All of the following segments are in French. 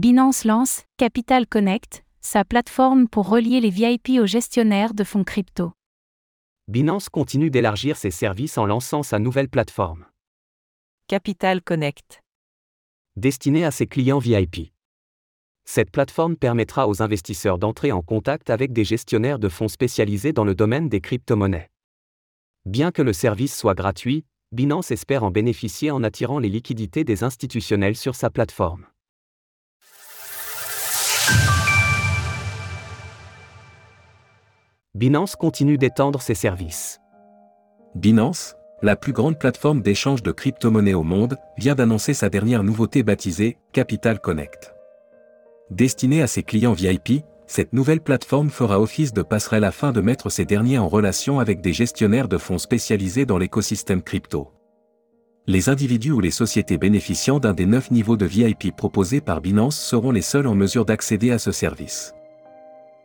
Binance lance Capital Connect, sa plateforme pour relier les VIP aux gestionnaires de fonds crypto. Binance continue d'élargir ses services en lançant sa nouvelle plateforme. Capital Connect. Destinée à ses clients VIP. Cette plateforme permettra aux investisseurs d'entrer en contact avec des gestionnaires de fonds spécialisés dans le domaine des crypto-monnaies. Bien que le service soit gratuit, Binance espère en bénéficier en attirant les liquidités des institutionnels sur sa plateforme. Binance continue d'étendre ses services. Binance, la plus grande plateforme d'échange de crypto-monnaies au monde, vient d'annoncer sa dernière nouveauté baptisée Capital Connect. Destinée à ses clients VIP, cette nouvelle plateforme fera office de passerelle afin de mettre ces derniers en relation avec des gestionnaires de fonds spécialisés dans l'écosystème crypto. Les individus ou les sociétés bénéficiant d'un des neuf niveaux de VIP proposés par Binance seront les seuls en mesure d'accéder à ce service.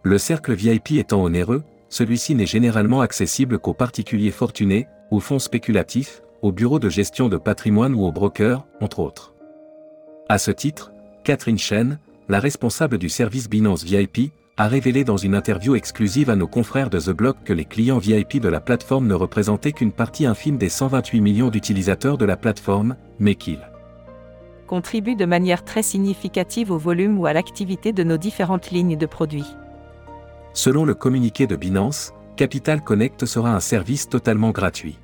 Le cercle VIP étant onéreux, celui-ci n'est généralement accessible qu'aux particuliers fortunés, aux fonds spéculatifs, aux bureaux de gestion de patrimoine ou aux brokers, entre autres. À ce titre, Catherine Chen, la responsable du service Binance VIP, a révélé dans une interview exclusive à nos confrères de The Block que les clients VIP de la plateforme ne représentaient qu'une partie infime des 128 millions d'utilisateurs de la plateforme, mais qu'ils contribuent de manière très significative au volume ou à l'activité de nos différentes lignes de produits. Selon le communiqué de Binance, Capital Connect sera un service totalement gratuit.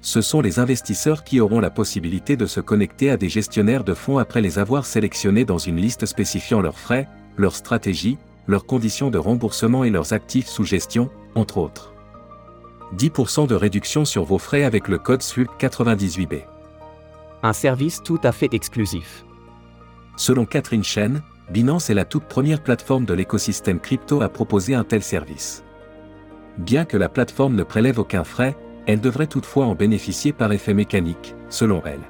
Ce sont les investisseurs qui auront la possibilité de se connecter à des gestionnaires de fonds après les avoir sélectionnés dans une liste spécifiant leurs frais, leurs stratégies, leurs conditions de remboursement et leurs actifs sous gestion, entre autres. 10% de réduction sur vos frais avec le code SWIP98B. Un service tout à fait exclusif. Selon Catherine Chen, Binance est la toute première plateforme de l'écosystème crypto à proposer un tel service. Bien que la plateforme ne prélève aucun frais, elle devrait toutefois en bénéficier par effet mécanique, selon elle.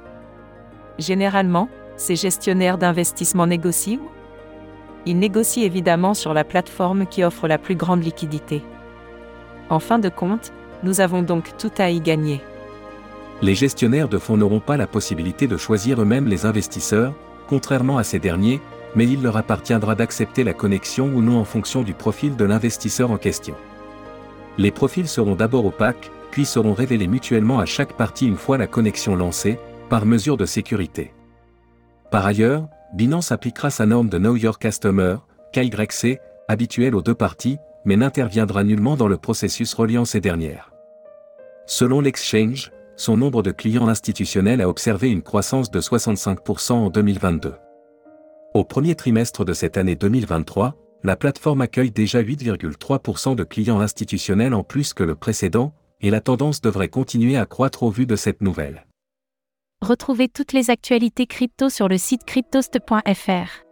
Généralement, ces gestionnaires d'investissement négocient Ils négocient évidemment sur la plateforme qui offre la plus grande liquidité. En fin de compte, nous avons donc tout à y gagner. Les gestionnaires de fonds n'auront pas la possibilité de choisir eux-mêmes les investisseurs, contrairement à ces derniers, mais il leur appartiendra d'accepter la connexion ou non en fonction du profil de l'investisseur en question. Les profils seront d'abord opaques, puis seront révélés mutuellement à chaque partie une fois la connexion lancée, par mesure de sécurité. Par ailleurs, Binance appliquera sa norme de Know Your Customer, KYC, habituelle aux deux parties, mais n'interviendra nullement dans le processus reliant ces dernières. Selon l'exchange, son nombre de clients institutionnels a observé une croissance de 65% en 2022. Au premier trimestre de cette année 2023, la plateforme accueille déjà 8,3% de clients institutionnels en plus que le précédent, et la tendance devrait continuer à croître au vu de cette nouvelle. Retrouvez toutes les actualités crypto sur le site cryptost.fr.